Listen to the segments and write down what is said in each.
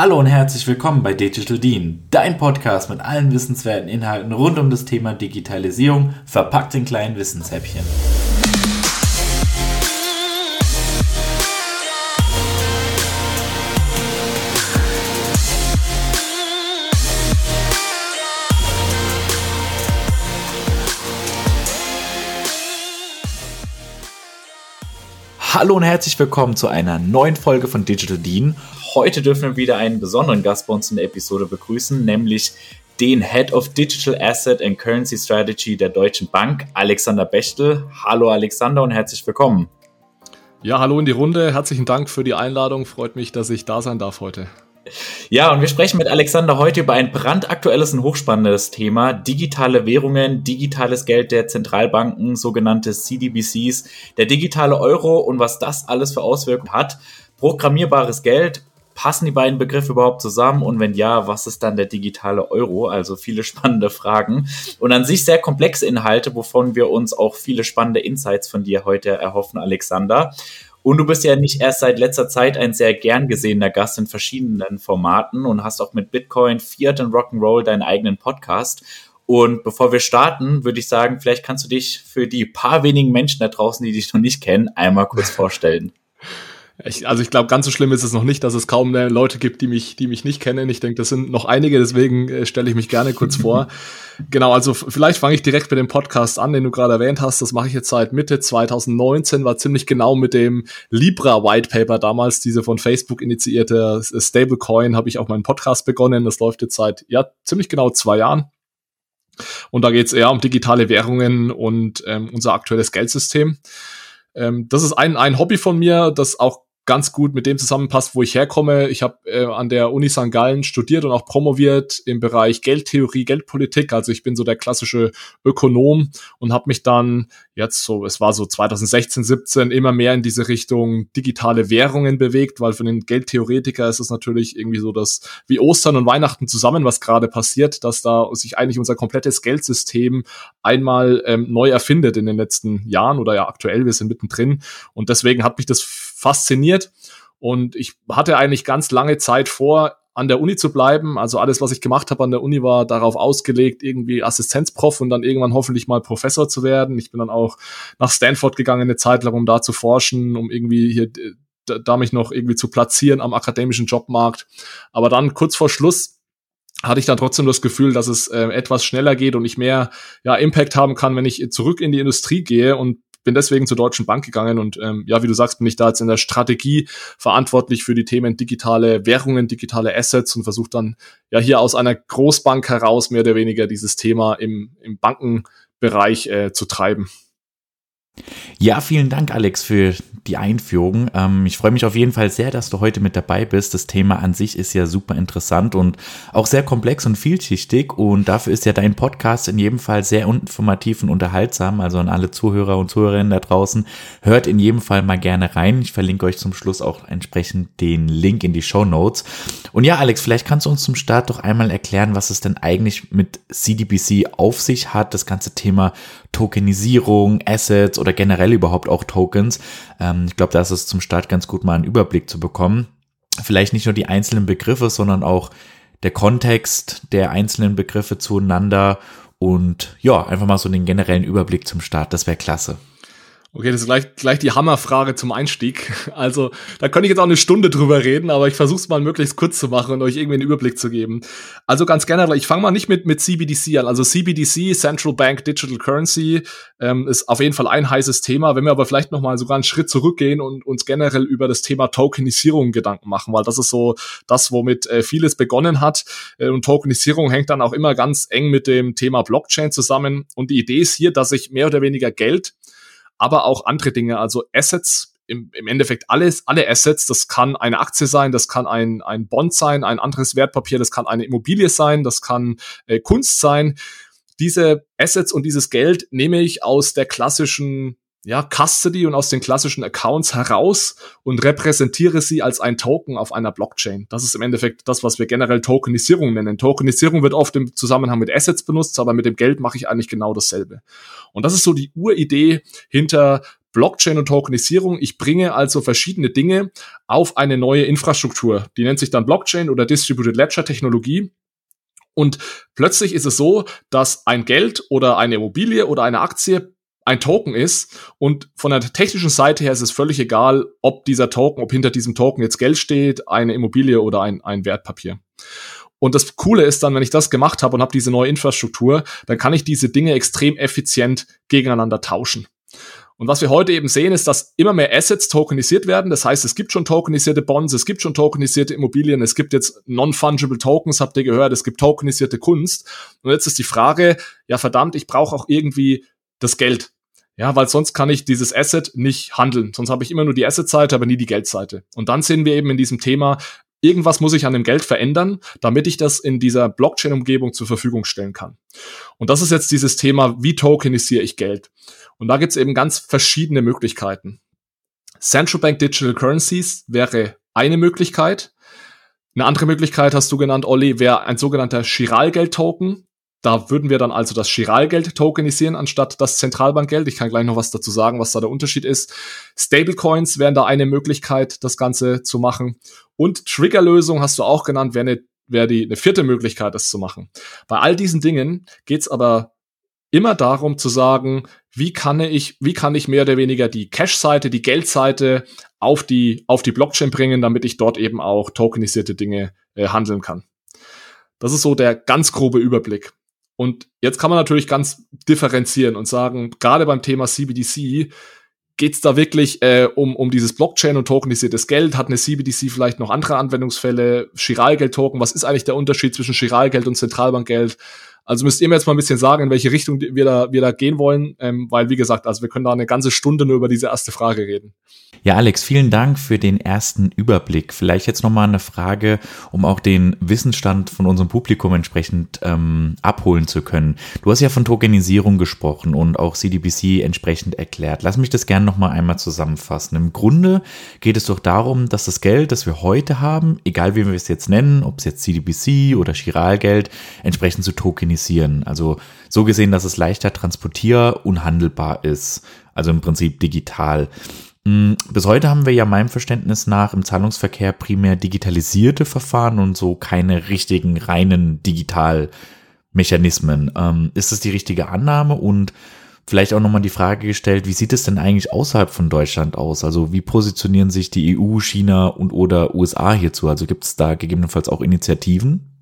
Hallo und herzlich willkommen bei Digital Dean, dein Podcast mit allen wissenswerten Inhalten rund um das Thema Digitalisierung, verpackt in kleinen Wissenshäppchen. Hallo und herzlich willkommen zu einer neuen Folge von Digital Dean. Heute dürfen wir wieder einen besonderen Gast bei uns in der Episode begrüßen, nämlich den Head of Digital Asset and Currency Strategy der Deutschen Bank, Alexander Bechtel. Hallo Alexander und herzlich willkommen. Ja, hallo in die Runde. Herzlichen Dank für die Einladung. Freut mich, dass ich da sein darf heute. Ja, und wir sprechen mit Alexander heute über ein brandaktuelles und hochspannendes Thema. Digitale Währungen, digitales Geld der Zentralbanken, sogenannte CDBCs, der digitale Euro und was das alles für Auswirkungen hat. Programmierbares Geld, passen die beiden Begriffe überhaupt zusammen? Und wenn ja, was ist dann der digitale Euro? Also viele spannende Fragen und an sich sehr komplexe Inhalte, wovon wir uns auch viele spannende Insights von dir heute erhoffen, Alexander. Und du bist ja nicht erst seit letzter Zeit ein sehr gern gesehener Gast in verschiedenen Formaten und hast auch mit Bitcoin, Fiat und Rock'n'Roll deinen eigenen Podcast. Und bevor wir starten, würde ich sagen, vielleicht kannst du dich für die paar wenigen Menschen da draußen, die dich noch nicht kennen, einmal kurz vorstellen. Ich, also ich glaube, ganz so schlimm ist es noch nicht, dass es kaum Leute gibt, die mich, die mich nicht kennen. Ich denke, das sind noch einige, deswegen äh, stelle ich mich gerne kurz vor. genau, also vielleicht fange ich direkt mit dem Podcast an, den du gerade erwähnt hast. Das mache ich jetzt seit Mitte 2019, war ziemlich genau mit dem Libra White Paper damals, diese von Facebook initiierte Stablecoin, habe ich auch meinen Podcast begonnen. Das läuft jetzt seit ja ziemlich genau zwei Jahren. Und da geht es eher um digitale Währungen und ähm, unser aktuelles Geldsystem. Ähm, das ist ein, ein Hobby von mir, das auch ganz gut mit dem zusammenpasst, wo ich herkomme. Ich habe äh, an der Uni St. Gallen studiert und auch promoviert im Bereich Geldtheorie, Geldpolitik. Also ich bin so der klassische Ökonom und habe mich dann jetzt so, es war so 2016, 17, immer mehr in diese Richtung digitale Währungen bewegt, weil für den Geldtheoretiker ist es natürlich irgendwie so, dass wie Ostern und Weihnachten zusammen was gerade passiert, dass da sich eigentlich unser komplettes Geldsystem einmal ähm, neu erfindet in den letzten Jahren oder ja aktuell, wir sind mittendrin. Und deswegen hat mich das fasziniert. Und ich hatte eigentlich ganz lange Zeit vor, an der Uni zu bleiben. Also alles, was ich gemacht habe an der Uni, war darauf ausgelegt, irgendwie Assistenzprof und dann irgendwann hoffentlich mal Professor zu werden. Ich bin dann auch nach Stanford gegangen eine Zeit lang, um da zu forschen, um irgendwie hier da mich noch irgendwie zu platzieren am akademischen Jobmarkt. Aber dann kurz vor Schluss hatte ich dann trotzdem das Gefühl, dass es äh, etwas schneller geht und ich mehr ja, Impact haben kann, wenn ich zurück in die Industrie gehe und bin deswegen zur Deutschen Bank gegangen und ähm, ja, wie du sagst, bin ich da jetzt in der Strategie verantwortlich für die Themen digitale Währungen, digitale Assets und versuche dann ja hier aus einer Großbank heraus mehr oder weniger dieses Thema im, im Bankenbereich äh, zu treiben. Ja, vielen Dank, Alex, für die Einführung. Ähm, ich freue mich auf jeden Fall sehr, dass du heute mit dabei bist. Das Thema an sich ist ja super interessant und auch sehr komplex und vielschichtig. Und dafür ist ja dein Podcast in jedem Fall sehr informativ und unterhaltsam. Also an alle Zuhörer und Zuhörerinnen da draußen, hört in jedem Fall mal gerne rein. Ich verlinke euch zum Schluss auch entsprechend den Link in die Show Notes. Und ja, Alex, vielleicht kannst du uns zum Start doch einmal erklären, was es denn eigentlich mit CDBC auf sich hat, das ganze Thema Tokenisierung, Assets oder generell überhaupt auch Tokens. Ähm, ich glaube, da ist es zum Start ganz gut, mal einen Überblick zu bekommen. Vielleicht nicht nur die einzelnen Begriffe, sondern auch der Kontext der einzelnen Begriffe zueinander und ja, einfach mal so den generellen Überblick zum Start. Das wäre klasse. Okay, das ist gleich, gleich die Hammerfrage zum Einstieg. Also, da könnte ich jetzt auch eine Stunde drüber reden, aber ich versuche es mal möglichst kurz zu machen und euch irgendwie einen Überblick zu geben. Also ganz generell, ich fange mal nicht mit, mit CBDC an. Also CBDC, Central Bank Digital Currency, ähm, ist auf jeden Fall ein heißes Thema. Wenn wir aber vielleicht noch mal sogar einen Schritt zurückgehen und uns generell über das Thema Tokenisierung Gedanken machen, weil das ist so das, womit äh, vieles begonnen hat. Äh, und Tokenisierung hängt dann auch immer ganz eng mit dem Thema Blockchain zusammen. Und die Idee ist hier, dass ich mehr oder weniger Geld aber auch andere Dinge, also Assets, im, im Endeffekt alles, alle Assets, das kann eine Aktie sein, das kann ein, ein Bond sein, ein anderes Wertpapier, das kann eine Immobilie sein, das kann äh, Kunst sein. Diese Assets und dieses Geld nehme ich aus der klassischen ja, Custody und aus den klassischen Accounts heraus und repräsentiere sie als ein Token auf einer Blockchain. Das ist im Endeffekt das, was wir generell Tokenisierung nennen. Tokenisierung wird oft im Zusammenhang mit Assets benutzt, aber mit dem Geld mache ich eigentlich genau dasselbe. Und das ist so die Uridee hinter Blockchain und Tokenisierung. Ich bringe also verschiedene Dinge auf eine neue Infrastruktur. Die nennt sich dann Blockchain oder Distributed Ledger Technologie. Und plötzlich ist es so, dass ein Geld oder eine Immobilie oder eine Aktie ein Token ist und von der technischen Seite her ist es völlig egal, ob dieser Token, ob hinter diesem Token jetzt Geld steht, eine Immobilie oder ein, ein Wertpapier. Und das Coole ist dann, wenn ich das gemacht habe und habe diese neue Infrastruktur, dann kann ich diese Dinge extrem effizient gegeneinander tauschen. Und was wir heute eben sehen, ist, dass immer mehr Assets tokenisiert werden. Das heißt, es gibt schon tokenisierte Bonds, es gibt schon tokenisierte Immobilien, es gibt jetzt non-fungible Tokens, habt ihr gehört, es gibt tokenisierte Kunst. Und jetzt ist die Frage, ja verdammt, ich brauche auch irgendwie das Geld. Ja, weil sonst kann ich dieses Asset nicht handeln. Sonst habe ich immer nur die Asset-Seite, aber nie die Geldseite. Und dann sehen wir eben in diesem Thema, irgendwas muss ich an dem Geld verändern, damit ich das in dieser Blockchain-Umgebung zur Verfügung stellen kann. Und das ist jetzt dieses Thema, wie tokenisiere ich Geld? Und da gibt's eben ganz verschiedene Möglichkeiten. Central Bank Digital Currencies wäre eine Möglichkeit. Eine andere Möglichkeit hast du genannt, Olli, wäre ein sogenannter Chiralgeld-Token. Da würden wir dann also das Chiralgeld tokenisieren anstatt das Zentralbankgeld. Ich kann gleich noch was dazu sagen, was da der Unterschied ist. Stablecoins wären da eine Möglichkeit, das Ganze zu machen. Und Triggerlösung hast du auch genannt, wäre eine, die eine vierte Möglichkeit, das zu machen. Bei all diesen Dingen geht's aber immer darum zu sagen, wie kann ich, wie kann ich mehr oder weniger die Cash-Seite, die Geldseite auf die, auf die Blockchain bringen, damit ich dort eben auch tokenisierte Dinge äh, handeln kann. Das ist so der ganz grobe Überblick. Und jetzt kann man natürlich ganz differenzieren und sagen, gerade beim Thema CBDC geht es da wirklich äh, um, um dieses Blockchain und tokenisiertes Geld? Hat eine CBDC vielleicht noch andere Anwendungsfälle? Chiralgeld-Token, was ist eigentlich der Unterschied zwischen Chiralgeld und Zentralbankgeld? Also müsst ihr mir jetzt mal ein bisschen sagen, in welche Richtung wir da, wir da gehen wollen, ähm, weil wie gesagt, also wir können da eine ganze Stunde nur über diese erste Frage reden. Ja, Alex, vielen Dank für den ersten Überblick. Vielleicht jetzt nochmal eine Frage, um auch den Wissensstand von unserem Publikum entsprechend ähm, abholen zu können. Du hast ja von Tokenisierung gesprochen und auch CDBC entsprechend erklärt. Lass mich das gerne nochmal einmal zusammenfassen. Im Grunde geht es doch darum, dass das Geld, das wir heute haben, egal wie wir es jetzt nennen, ob es jetzt CDBC oder Chiralgeld, entsprechend zu tokenisieren organisieren. Also so gesehen, dass es leichter transportier- und handelbar ist. Also im Prinzip digital. Hm, bis heute haben wir ja meinem Verständnis nach im Zahlungsverkehr primär digitalisierte Verfahren und so keine richtigen reinen Digitalmechanismen. Ähm, ist das die richtige Annahme? Und vielleicht auch nochmal die Frage gestellt, wie sieht es denn eigentlich außerhalb von Deutschland aus? Also wie positionieren sich die EU, China und oder USA hierzu? Also gibt es da gegebenenfalls auch Initiativen?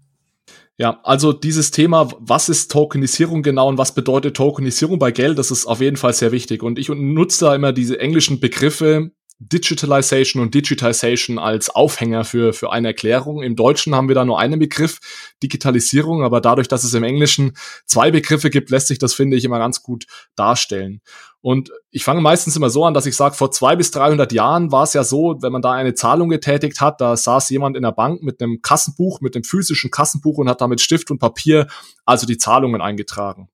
Ja, also dieses Thema, was ist Tokenisierung genau und was bedeutet Tokenisierung bei Geld, das ist auf jeden Fall sehr wichtig. Und ich nutze da immer diese englischen Begriffe Digitalization und Digitization als Aufhänger für, für eine Erklärung. Im Deutschen haben wir da nur einen Begriff, Digitalisierung, aber dadurch, dass es im Englischen zwei Begriffe gibt, lässt sich das, finde ich, immer ganz gut darstellen. Und ich fange meistens immer so an, dass ich sage, vor zwei bis 300 Jahren war es ja so, wenn man da eine Zahlung getätigt hat, da saß jemand in der Bank mit einem Kassenbuch, mit dem physischen Kassenbuch und hat da mit Stift und Papier also die Zahlungen eingetragen.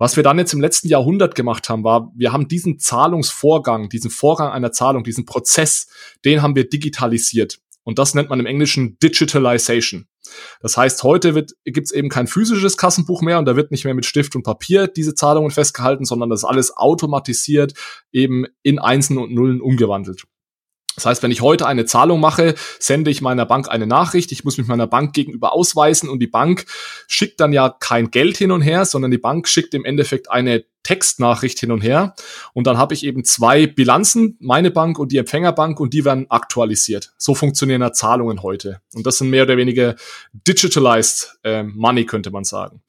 Was wir dann jetzt im letzten Jahrhundert gemacht haben, war, wir haben diesen Zahlungsvorgang, diesen Vorgang einer Zahlung, diesen Prozess, den haben wir digitalisiert. Und das nennt man im Englischen Digitalization. Das heißt, heute gibt es eben kein physisches Kassenbuch mehr und da wird nicht mehr mit Stift und Papier diese Zahlungen festgehalten, sondern das alles automatisiert eben in Einsen und Nullen umgewandelt. Das heißt, wenn ich heute eine Zahlung mache, sende ich meiner Bank eine Nachricht. Ich muss mich meiner Bank gegenüber ausweisen und die Bank schickt dann ja kein Geld hin und her, sondern die Bank schickt im Endeffekt eine Textnachricht hin und her. Und dann habe ich eben zwei Bilanzen, meine Bank und die Empfängerbank, und die werden aktualisiert. So funktionieren ja Zahlungen heute. Und das sind mehr oder weniger digitalized äh, Money, könnte man sagen.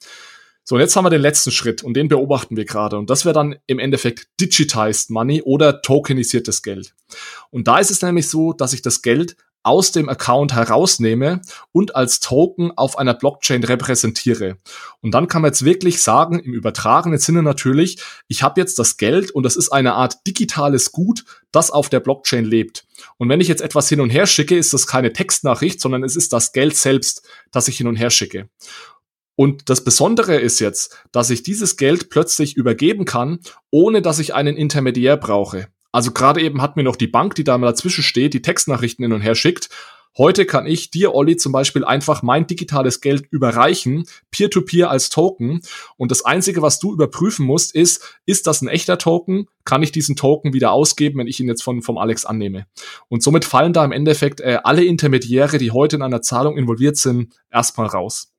So, und jetzt haben wir den letzten Schritt und den beobachten wir gerade. Und das wäre dann im Endeffekt digitized Money oder tokenisiertes Geld. Und da ist es nämlich so, dass ich das Geld aus dem Account herausnehme und als Token auf einer Blockchain repräsentiere. Und dann kann man jetzt wirklich sagen, im übertragenen Sinne natürlich, ich habe jetzt das Geld und das ist eine Art digitales Gut, das auf der Blockchain lebt. Und wenn ich jetzt etwas hin und her schicke, ist das keine Textnachricht, sondern es ist das Geld selbst, das ich hin und her schicke. Und das Besondere ist jetzt, dass ich dieses Geld plötzlich übergeben kann, ohne dass ich einen Intermediär brauche. Also gerade eben hat mir noch die Bank, die da mal dazwischen steht, die Textnachrichten hin und her schickt. Heute kann ich dir, Olli, zum Beispiel einfach mein digitales Geld überreichen, peer-to-peer -peer als Token. Und das Einzige, was du überprüfen musst, ist, ist das ein echter Token? Kann ich diesen Token wieder ausgeben, wenn ich ihn jetzt von, vom Alex annehme? Und somit fallen da im Endeffekt äh, alle Intermediäre, die heute in einer Zahlung involviert sind, erstmal raus.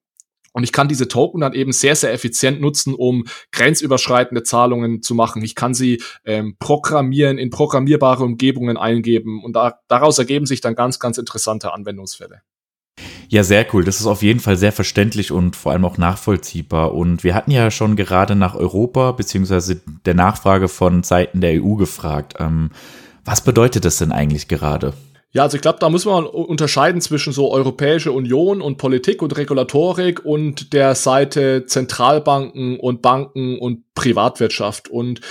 Und ich kann diese Token dann eben sehr, sehr effizient nutzen, um grenzüberschreitende Zahlungen zu machen. Ich kann sie ähm, programmieren, in programmierbare Umgebungen eingeben und da, daraus ergeben sich dann ganz, ganz interessante Anwendungsfälle. Ja, sehr cool. Das ist auf jeden Fall sehr verständlich und vor allem auch nachvollziehbar. Und wir hatten ja schon gerade nach Europa beziehungsweise der Nachfrage von Seiten der EU gefragt. Ähm, was bedeutet das denn eigentlich gerade? Ja, also ich glaube, da muss man unterscheiden zwischen so Europäische Union und Politik und Regulatorik und der Seite Zentralbanken und Banken und Privatwirtschaft. Und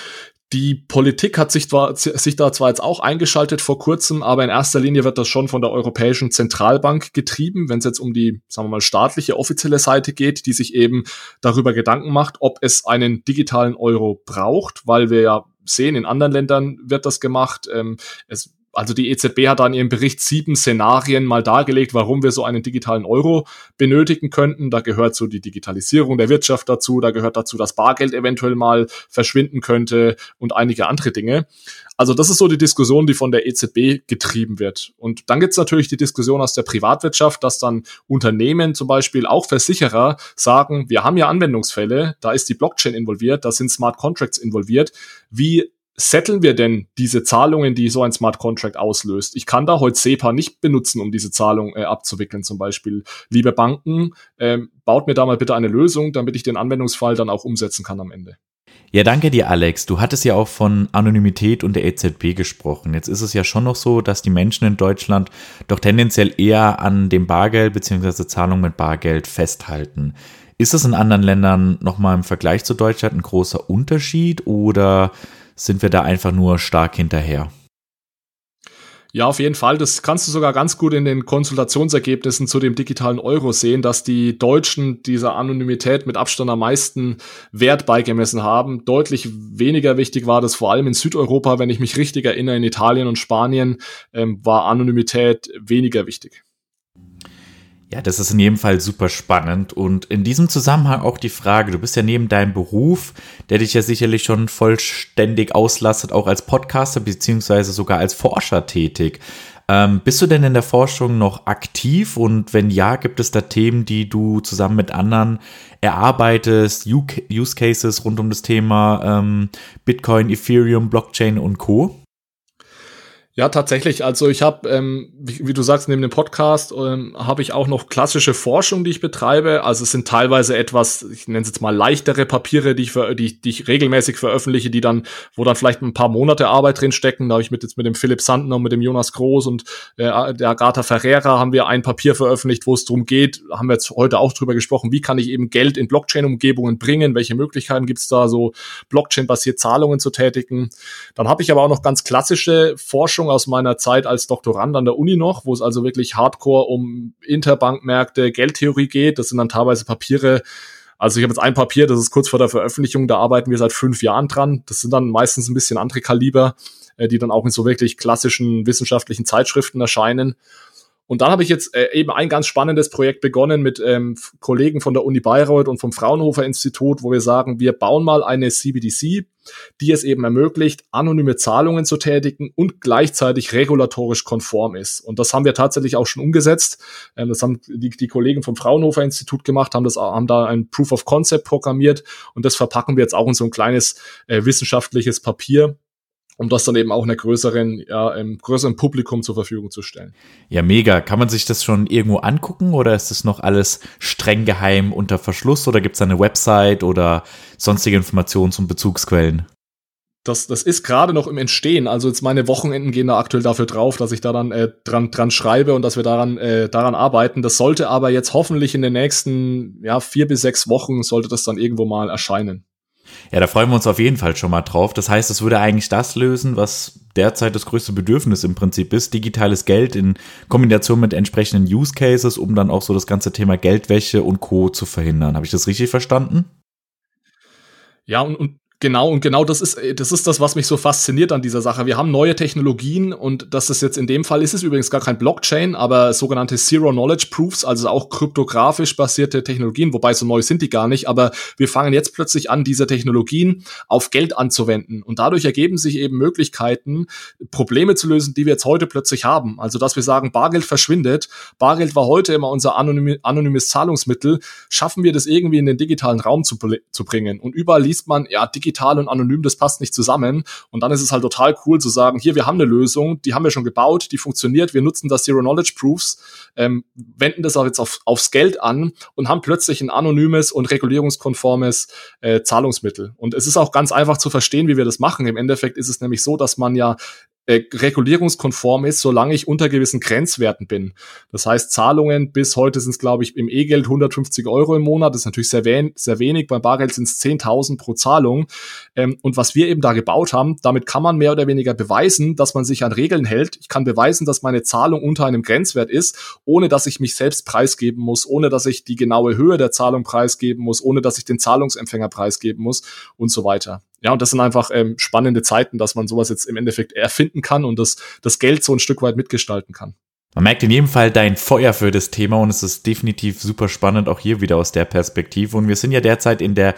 die Politik hat sich, zwar, sich da zwar jetzt auch eingeschaltet vor kurzem, aber in erster Linie wird das schon von der Europäischen Zentralbank getrieben, wenn es jetzt um die, sagen wir mal, staatliche offizielle Seite geht, die sich eben darüber Gedanken macht, ob es einen digitalen Euro braucht, weil wir ja sehen, in anderen Ländern wird das gemacht. Ähm, es also die EZB hat da in ihrem Bericht sieben Szenarien mal dargelegt, warum wir so einen digitalen Euro benötigen könnten. Da gehört so die Digitalisierung der Wirtschaft dazu, da gehört dazu, dass Bargeld eventuell mal verschwinden könnte und einige andere Dinge. Also das ist so die Diskussion, die von der EZB getrieben wird. Und dann gibt's natürlich die Diskussion aus der Privatwirtschaft, dass dann Unternehmen, zum Beispiel auch Versicherer, sagen, wir haben ja Anwendungsfälle, da ist die Blockchain involviert, da sind Smart Contracts involviert. Wie setteln wir denn diese Zahlungen, die so ein Smart Contract auslöst? Ich kann da heute SEPA nicht benutzen, um diese Zahlung äh, abzuwickeln zum Beispiel. Liebe Banken, ähm, baut mir da mal bitte eine Lösung, damit ich den Anwendungsfall dann auch umsetzen kann am Ende. Ja, danke dir, Alex. Du hattest ja auch von Anonymität und der EZB gesprochen. Jetzt ist es ja schon noch so, dass die Menschen in Deutschland doch tendenziell eher an dem Bargeld bzw. Zahlung mit Bargeld festhalten. Ist es in anderen Ländern nochmal im Vergleich zu Deutschland ein großer Unterschied oder sind wir da einfach nur stark hinterher. Ja, auf jeden Fall. Das kannst du sogar ganz gut in den Konsultationsergebnissen zu dem digitalen Euro sehen, dass die Deutschen dieser Anonymität mit Abstand am meisten Wert beigemessen haben. Deutlich weniger wichtig war das vor allem in Südeuropa, wenn ich mich richtig erinnere, in Italien und Spanien ähm, war Anonymität weniger wichtig. Ja, das ist in jedem Fall super spannend. Und in diesem Zusammenhang auch die Frage, du bist ja neben deinem Beruf, der dich ja sicherlich schon vollständig auslastet, auch als Podcaster beziehungsweise sogar als Forscher tätig. Ähm, bist du denn in der Forschung noch aktiv? Und wenn ja, gibt es da Themen, die du zusammen mit anderen erarbeitest, Use Cases rund um das Thema ähm, Bitcoin, Ethereum, Blockchain und Co.? Ja, tatsächlich. Also ich habe, ähm, wie, wie, du sagst, neben dem Podcast ähm, habe ich auch noch klassische Forschung, die ich betreibe. Also es sind teilweise etwas, ich nenne es jetzt mal leichtere Papiere, die ich, die, die ich regelmäßig veröffentliche, die dann, wo dann vielleicht ein paar Monate Arbeit drin stecken. Da habe ich mit jetzt mit dem Philipp Sandner und mit dem Jonas Groß und äh, der Agatha Ferreira haben wir ein Papier veröffentlicht, wo es darum geht, haben wir jetzt heute auch drüber gesprochen, wie kann ich eben Geld in Blockchain-Umgebungen bringen, welche Möglichkeiten gibt es da, so Blockchain-basiert Zahlungen zu tätigen. Dann habe ich aber auch noch ganz klassische Forschung Forschung aus meiner Zeit als Doktorand an der Uni noch, wo es also wirklich hardcore um Interbankmärkte, Geldtheorie geht. Das sind dann teilweise Papiere, also ich habe jetzt ein Papier, das ist kurz vor der Veröffentlichung, da arbeiten wir seit fünf Jahren dran. Das sind dann meistens ein bisschen andere Kaliber, äh, die dann auch in so wirklich klassischen wissenschaftlichen Zeitschriften erscheinen. Und dann habe ich jetzt äh, eben ein ganz spannendes Projekt begonnen mit ähm, Kollegen von der Uni Bayreuth und vom Fraunhofer Institut, wo wir sagen, wir bauen mal eine CBDC, die es eben ermöglicht, anonyme Zahlungen zu tätigen und gleichzeitig regulatorisch konform ist. Und das haben wir tatsächlich auch schon umgesetzt. Ähm, das haben die, die Kollegen vom Fraunhofer Institut gemacht, haben das, haben da ein Proof of Concept programmiert und das verpacken wir jetzt auch in so ein kleines äh, wissenschaftliches Papier um das dann eben auch einer größeren, ja, einem größeren Publikum zur Verfügung zu stellen. Ja, mega. Kann man sich das schon irgendwo angucken oder ist das noch alles streng geheim unter Verschluss oder gibt es eine Website oder sonstige Informationen zum Bezugsquellen? Das, das ist gerade noch im Entstehen. Also jetzt meine Wochenenden gehen da aktuell dafür drauf, dass ich da dann äh, dran, dran schreibe und dass wir daran, äh, daran arbeiten. Das sollte aber jetzt hoffentlich in den nächsten ja, vier bis sechs Wochen sollte das dann irgendwo mal erscheinen. Ja, da freuen wir uns auf jeden Fall schon mal drauf. Das heißt, es würde eigentlich das lösen, was derzeit das größte Bedürfnis im Prinzip ist. Digitales Geld in Kombination mit entsprechenden Use Cases, um dann auch so das ganze Thema Geldwäsche und Co. zu verhindern. Habe ich das richtig verstanden? Ja, und, und Genau, und genau das ist, das ist das, was mich so fasziniert an dieser Sache. Wir haben neue Technologien und das ist jetzt in dem Fall ist es übrigens gar kein Blockchain, aber sogenannte Zero Knowledge Proofs, also auch kryptografisch basierte Technologien, wobei so neu sind die gar nicht, aber wir fangen jetzt plötzlich an, diese Technologien auf Geld anzuwenden und dadurch ergeben sich eben Möglichkeiten, Probleme zu lösen, die wir jetzt heute plötzlich haben. Also, dass wir sagen, Bargeld verschwindet, Bargeld war heute immer unser anonymi anonymes Zahlungsmittel, schaffen wir das irgendwie in den digitalen Raum zu, zu bringen und überall liest man, ja, digital digital und anonym, das passt nicht zusammen. Und dann ist es halt total cool zu sagen, hier, wir haben eine Lösung, die haben wir schon gebaut, die funktioniert, wir nutzen das Zero Knowledge Proofs, ähm, wenden das auch jetzt auf, aufs Geld an und haben plötzlich ein anonymes und regulierungskonformes äh, Zahlungsmittel. Und es ist auch ganz einfach zu verstehen, wie wir das machen. Im Endeffekt ist es nämlich so, dass man ja äh, regulierungskonform ist, solange ich unter gewissen Grenzwerten bin. Das heißt, Zahlungen bis heute sind es, glaube ich, im E-Geld 150 Euro im Monat. Das ist natürlich sehr, wen sehr wenig. Beim Bargeld sind es 10.000 pro Zahlung. Ähm, und was wir eben da gebaut haben, damit kann man mehr oder weniger beweisen, dass man sich an Regeln hält. Ich kann beweisen, dass meine Zahlung unter einem Grenzwert ist, ohne dass ich mich selbst preisgeben muss, ohne dass ich die genaue Höhe der Zahlung preisgeben muss, ohne dass ich den Zahlungsempfänger preisgeben muss und so weiter ja, und das sind einfach ähm, spannende Zeiten, dass man sowas jetzt im Endeffekt erfinden kann und das, das Geld so ein Stück weit mitgestalten kann. Man merkt in jedem Fall dein Feuer für das Thema und es ist definitiv super spannend, auch hier wieder aus der Perspektive. Und wir sind ja derzeit in der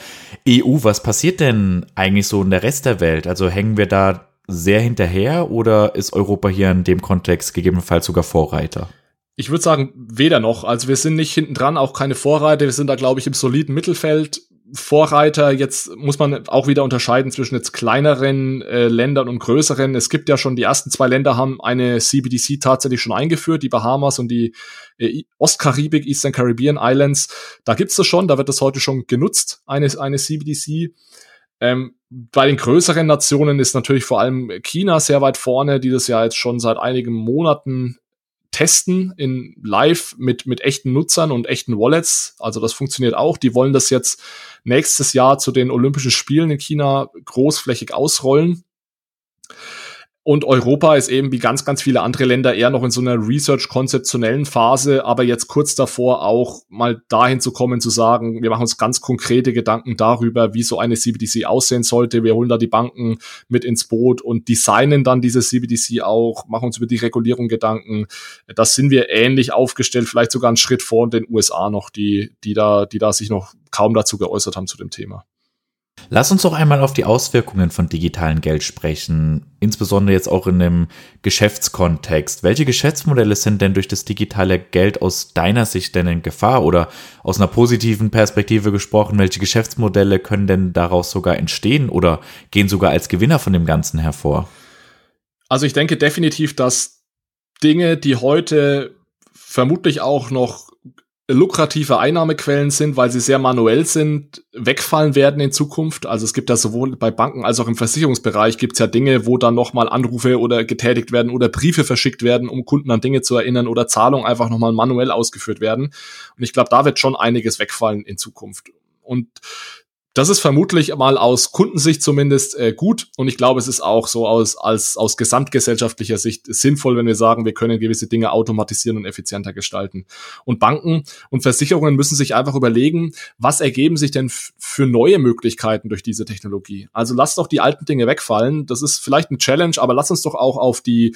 EU. Was passiert denn eigentlich so in der Rest der Welt? Also hängen wir da sehr hinterher oder ist Europa hier in dem Kontext gegebenenfalls sogar Vorreiter? Ich würde sagen, weder noch. Also wir sind nicht hinten dran, auch keine Vorreiter. Wir sind da, glaube ich, im soliden Mittelfeld. Vorreiter, jetzt muss man auch wieder unterscheiden zwischen jetzt kleineren äh, Ländern und größeren. Es gibt ja schon, die ersten zwei Länder haben eine CBDC tatsächlich schon eingeführt, die Bahamas und die äh, Ostkaribik, Eastern Caribbean Islands. Da gibt's das schon, da wird das heute schon genutzt, eine, eine CBDC. Ähm, bei den größeren Nationen ist natürlich vor allem China sehr weit vorne, die das ja jetzt schon seit einigen Monaten testen in live mit, mit echten Nutzern und echten Wallets. Also das funktioniert auch. Die wollen das jetzt nächstes Jahr zu den Olympischen Spielen in China großflächig ausrollen. Und Europa ist eben wie ganz, ganz viele andere Länder eher noch in so einer research-konzeptionellen Phase, aber jetzt kurz davor auch mal dahin zu kommen, zu sagen, wir machen uns ganz konkrete Gedanken darüber, wie so eine CBDC aussehen sollte. Wir holen da die Banken mit ins Boot und designen dann diese CBDC auch, machen uns über die Regulierung Gedanken. Das sind wir ähnlich aufgestellt, vielleicht sogar einen Schritt vor den USA noch, die, die da, die da sich noch kaum dazu geäußert haben zu dem Thema. Lass uns doch einmal auf die Auswirkungen von digitalen Geld sprechen, insbesondere jetzt auch in dem Geschäftskontext. Welche Geschäftsmodelle sind denn durch das digitale Geld aus deiner Sicht denn in Gefahr oder aus einer positiven Perspektive gesprochen, welche Geschäftsmodelle können denn daraus sogar entstehen oder gehen sogar als Gewinner von dem Ganzen hervor? Also ich denke definitiv, dass Dinge, die heute vermutlich auch noch lukrative Einnahmequellen sind, weil sie sehr manuell sind, wegfallen werden in Zukunft. Also es gibt ja sowohl bei Banken als auch im Versicherungsbereich gibt es ja Dinge, wo dann nochmal Anrufe oder getätigt werden oder Briefe verschickt werden, um Kunden an Dinge zu erinnern oder Zahlungen einfach nochmal manuell ausgeführt werden. Und ich glaube, da wird schon einiges wegfallen in Zukunft. Und das ist vermutlich mal aus Kundensicht zumindest äh, gut und ich glaube, es ist auch so aus, als, aus gesamtgesellschaftlicher Sicht sinnvoll, wenn wir sagen, wir können gewisse Dinge automatisieren und effizienter gestalten. Und Banken und Versicherungen müssen sich einfach überlegen, was ergeben sich denn für neue Möglichkeiten durch diese Technologie? Also lasst doch die alten Dinge wegfallen. Das ist vielleicht eine Challenge, aber lasst uns doch auch auf die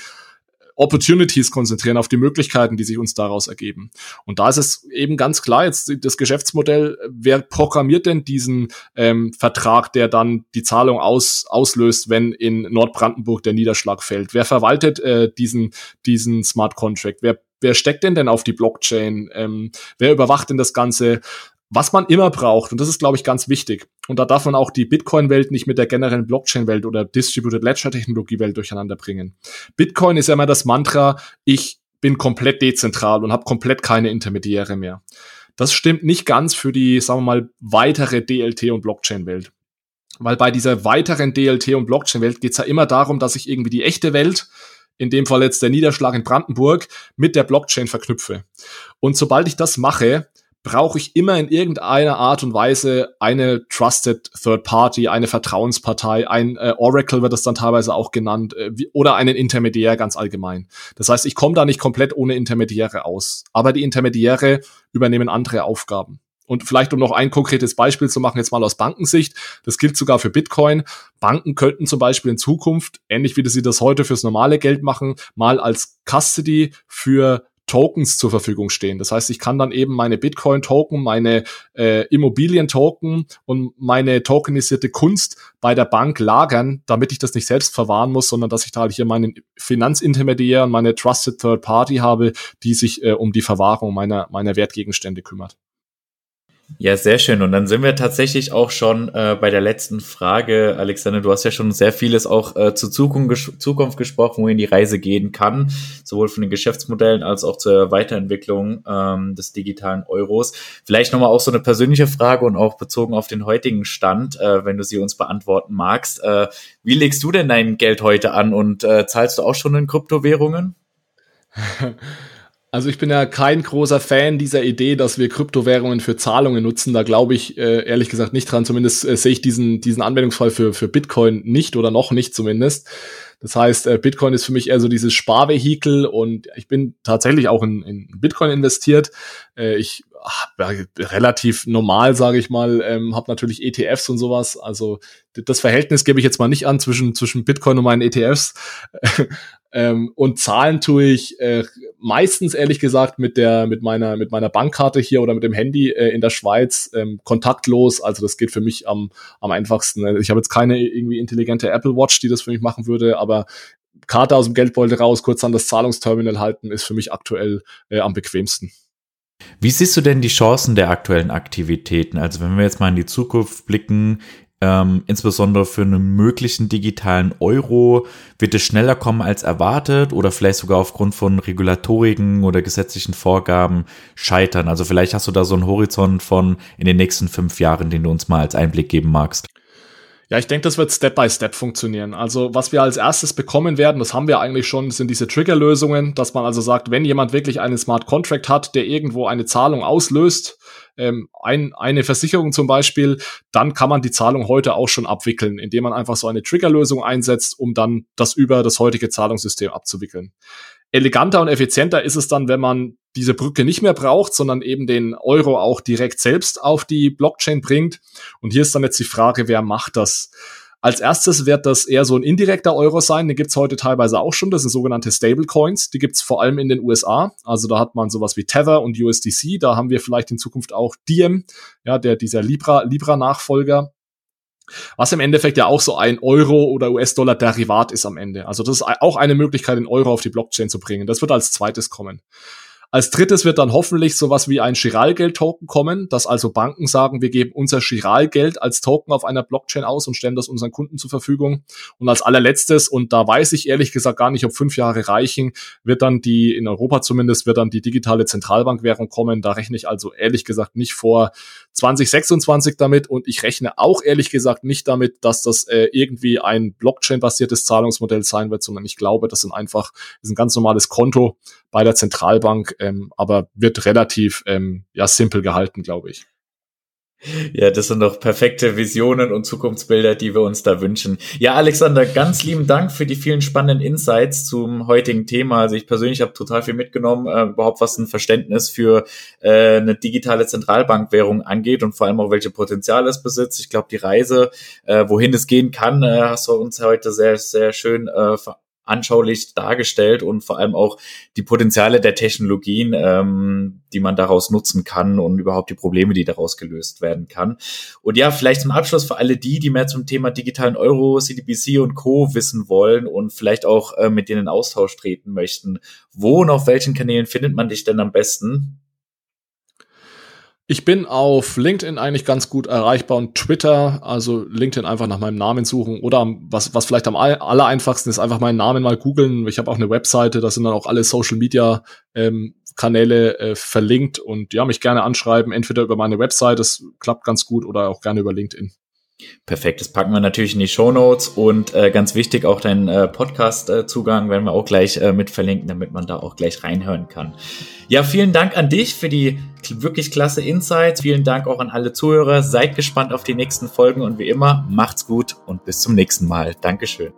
Opportunities konzentrieren, auf die Möglichkeiten, die sich uns daraus ergeben. Und da ist es eben ganz klar, jetzt das Geschäftsmodell, wer programmiert denn diesen ähm, Vertrag, der dann die Zahlung aus, auslöst, wenn in Nordbrandenburg der Niederschlag fällt? Wer verwaltet äh, diesen, diesen Smart Contract? Wer wer steckt denn denn auf die Blockchain? Ähm, wer überwacht denn das Ganze? Was man immer braucht, und das ist, glaube ich, ganz wichtig, und da darf man auch die Bitcoin-Welt nicht mit der generellen Blockchain-Welt oder Distributed Ledger-Technologie-Welt durcheinander bringen. Bitcoin ist ja immer das Mantra, ich bin komplett dezentral und habe komplett keine Intermediäre mehr. Das stimmt nicht ganz für die, sagen wir mal, weitere DLT- und Blockchain-Welt. Weil bei dieser weiteren DLT- und Blockchain-Welt geht es ja immer darum, dass ich irgendwie die echte Welt, in dem Fall jetzt der Niederschlag in Brandenburg, mit der Blockchain verknüpfe. Und sobald ich das mache, brauche ich immer in irgendeiner Art und Weise eine Trusted Third Party, eine Vertrauenspartei, ein äh, Oracle wird das dann teilweise auch genannt, äh, wie, oder einen Intermediär ganz allgemein. Das heißt, ich komme da nicht komplett ohne Intermediäre aus. Aber die Intermediäre übernehmen andere Aufgaben. Und vielleicht um noch ein konkretes Beispiel zu machen, jetzt mal aus Bankensicht, das gilt sogar für Bitcoin. Banken könnten zum Beispiel in Zukunft, ähnlich wie sie das heute fürs normale Geld machen, mal als Custody für Tokens zur Verfügung stehen. Das heißt, ich kann dann eben meine Bitcoin-Token, meine äh, Immobilien-Token und meine tokenisierte Kunst bei der Bank lagern, damit ich das nicht selbst verwahren muss, sondern dass ich da halt hier meinen Finanzintermediär und meine Trusted Third Party habe, die sich äh, um die Verwahrung meiner, meiner Wertgegenstände kümmert. Ja, sehr schön. Und dann sind wir tatsächlich auch schon äh, bei der letzten Frage. Alexander, du hast ja schon sehr vieles auch äh, zur Zukunft, Zukunft gesprochen, wohin die Reise gehen kann, sowohl von den Geschäftsmodellen als auch zur Weiterentwicklung ähm, des digitalen Euros. Vielleicht nochmal auch so eine persönliche Frage und auch bezogen auf den heutigen Stand, äh, wenn du sie uns beantworten magst. Äh, wie legst du denn dein Geld heute an und äh, zahlst du auch schon in Kryptowährungen? Also ich bin ja kein großer Fan dieser Idee, dass wir Kryptowährungen für Zahlungen nutzen. Da glaube ich äh, ehrlich gesagt nicht dran. Zumindest äh, sehe ich diesen, diesen Anwendungsfall für, für Bitcoin nicht oder noch nicht zumindest. Das heißt, äh, Bitcoin ist für mich eher so dieses Sparvehikel und ich bin tatsächlich auch in, in Bitcoin investiert. Äh, ich ach, relativ normal, sage ich mal, ähm, habe natürlich ETFs und sowas. Also das Verhältnis gebe ich jetzt mal nicht an zwischen, zwischen Bitcoin und meinen ETFs. Ähm, und zahlen tue ich äh, meistens ehrlich gesagt mit der mit meiner mit meiner Bankkarte hier oder mit dem Handy äh, in der Schweiz ähm, kontaktlos. Also das geht für mich am am einfachsten. Ich habe jetzt keine irgendwie intelligente Apple Watch, die das für mich machen würde, aber Karte aus dem Geldbeutel raus, kurz an das Zahlungsterminal halten, ist für mich aktuell äh, am bequemsten. Wie siehst du denn die Chancen der aktuellen Aktivitäten? Also wenn wir jetzt mal in die Zukunft blicken, ähm, insbesondere für einen möglichen digitalen Euro wird es schneller kommen als erwartet oder vielleicht sogar aufgrund von regulatoriken oder gesetzlichen Vorgaben scheitern. Also vielleicht hast du da so einen Horizont von in den nächsten fünf Jahren, den du uns mal als Einblick geben magst. Ja, ich denke, das wird Step by Step funktionieren. Also, was wir als erstes bekommen werden, das haben wir eigentlich schon, sind diese Trigger-Lösungen, dass man also sagt, wenn jemand wirklich einen Smart Contract hat, der irgendwo eine Zahlung auslöst, ähm, ein, eine Versicherung zum Beispiel, dann kann man die Zahlung heute auch schon abwickeln, indem man einfach so eine Triggerlösung einsetzt, um dann das über das heutige Zahlungssystem abzuwickeln. Eleganter und effizienter ist es dann, wenn man diese Brücke nicht mehr braucht, sondern eben den Euro auch direkt selbst auf die Blockchain bringt. Und hier ist dann jetzt die Frage, wer macht das? Als erstes wird das eher so ein indirekter Euro sein. Den gibt's heute teilweise auch schon. Das sind sogenannte Stablecoins. Die gibt's vor allem in den USA. Also da hat man sowas wie Tether und USDC. Da haben wir vielleicht in Zukunft auch Diem, ja, der dieser Libra Libra. Was im Endeffekt ja auch so ein Euro oder US-Dollar Derivat ist am Ende. Also das ist auch eine Möglichkeit, den Euro auf die Blockchain zu bringen. Das wird als zweites kommen. Als drittes wird dann hoffentlich sowas wie ein Chiralgeld-Token kommen, dass also Banken sagen, wir geben unser Chiralgeld als Token auf einer Blockchain aus und stellen das unseren Kunden zur Verfügung. Und als allerletztes, und da weiß ich ehrlich gesagt gar nicht, ob fünf Jahre reichen, wird dann die, in Europa zumindest, wird dann die digitale Zentralbankwährung kommen. Da rechne ich also ehrlich gesagt nicht vor 2026 damit und ich rechne auch ehrlich gesagt nicht damit, dass das äh, irgendwie ein Blockchain-basiertes Zahlungsmodell sein wird, sondern ich glaube, das sind einfach, das ist ein ganz normales Konto bei der Zentralbank, ähm, aber wird relativ ähm, ja simpel gehalten, glaube ich. Ja, das sind doch perfekte Visionen und Zukunftsbilder, die wir uns da wünschen. Ja, Alexander, ganz lieben Dank für die vielen spannenden Insights zum heutigen Thema. Also ich persönlich habe total viel mitgenommen, äh, überhaupt was ein Verständnis für äh, eine digitale Zentralbankwährung angeht und vor allem auch welche Potenziale es besitzt. Ich glaube, die Reise, äh, wohin es gehen kann, äh, hast du uns heute sehr, sehr schön äh, anschaulich dargestellt und vor allem auch die Potenziale der Technologien, ähm, die man daraus nutzen kann und überhaupt die Probleme, die daraus gelöst werden kann. Und ja, vielleicht zum Abschluss für alle die, die mehr zum Thema digitalen Euro, CDBC und Co. wissen wollen und vielleicht auch äh, mit denen in Austausch treten möchten. Wo und auf welchen Kanälen findet man dich denn am besten? Ich bin auf LinkedIn eigentlich ganz gut erreichbar und Twitter, also LinkedIn einfach nach meinem Namen suchen oder was, was vielleicht am aller einfachsten ist, einfach meinen Namen mal googeln. Ich habe auch eine Webseite, da sind dann auch alle Social Media ähm, Kanäle äh, verlinkt und ja, mich gerne anschreiben, entweder über meine Website, das klappt ganz gut, oder auch gerne über LinkedIn. Perfekt, das packen wir natürlich in die Show Notes und äh, ganz wichtig auch deinen äh, Podcast-Zugang äh, werden wir auch gleich äh, mit verlinken, damit man da auch gleich reinhören kann. Ja, vielen Dank an dich für die wirklich klasse Insights. Vielen Dank auch an alle Zuhörer. Seid gespannt auf die nächsten Folgen und wie immer, macht's gut und bis zum nächsten Mal. Dankeschön.